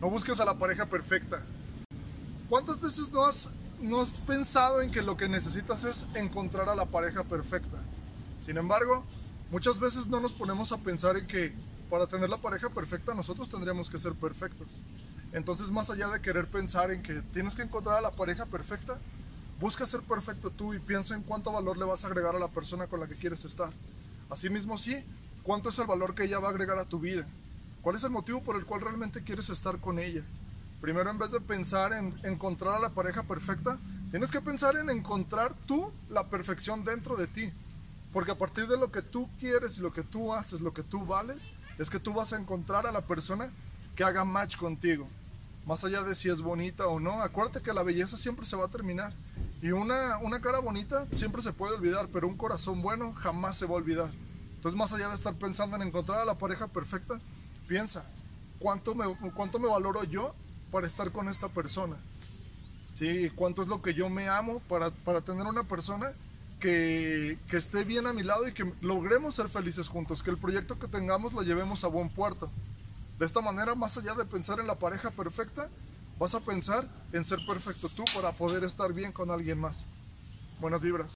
No busques a la pareja perfecta. ¿Cuántas veces no has, no has pensado en que lo que necesitas es encontrar a la pareja perfecta? Sin embargo, muchas veces no nos ponemos a pensar en que para tener la pareja perfecta nosotros tendríamos que ser perfectos. Entonces, más allá de querer pensar en que tienes que encontrar a la pareja perfecta, busca ser perfecto tú y piensa en cuánto valor le vas a agregar a la persona con la que quieres estar. Asimismo, sí, cuánto es el valor que ella va a agregar a tu vida. ¿Cuál es el motivo por el cual realmente quieres estar con ella? Primero, en vez de pensar en encontrar a la pareja perfecta, tienes que pensar en encontrar tú la perfección dentro de ti. Porque a partir de lo que tú quieres y lo que tú haces, lo que tú vales, es que tú vas a encontrar a la persona que haga match contigo. Más allá de si es bonita o no, acuérdate que la belleza siempre se va a terminar. Y una, una cara bonita siempre se puede olvidar, pero un corazón bueno jamás se va a olvidar. Entonces, más allá de estar pensando en encontrar a la pareja perfecta, piensa, ¿cuánto me, cuánto me valoro yo para estar con esta persona? ¿Sí? ¿Cuánto es lo que yo me amo para, para tener una persona que, que, esté bien a mi lado y que logremos ser felices juntos, que el proyecto que tengamos lo llevemos a buen puerto. De esta manera, más allá de pensar en la pareja perfecta, vas a pensar en ser perfecto tú para poder estar bien con alguien más. Buenas vibras.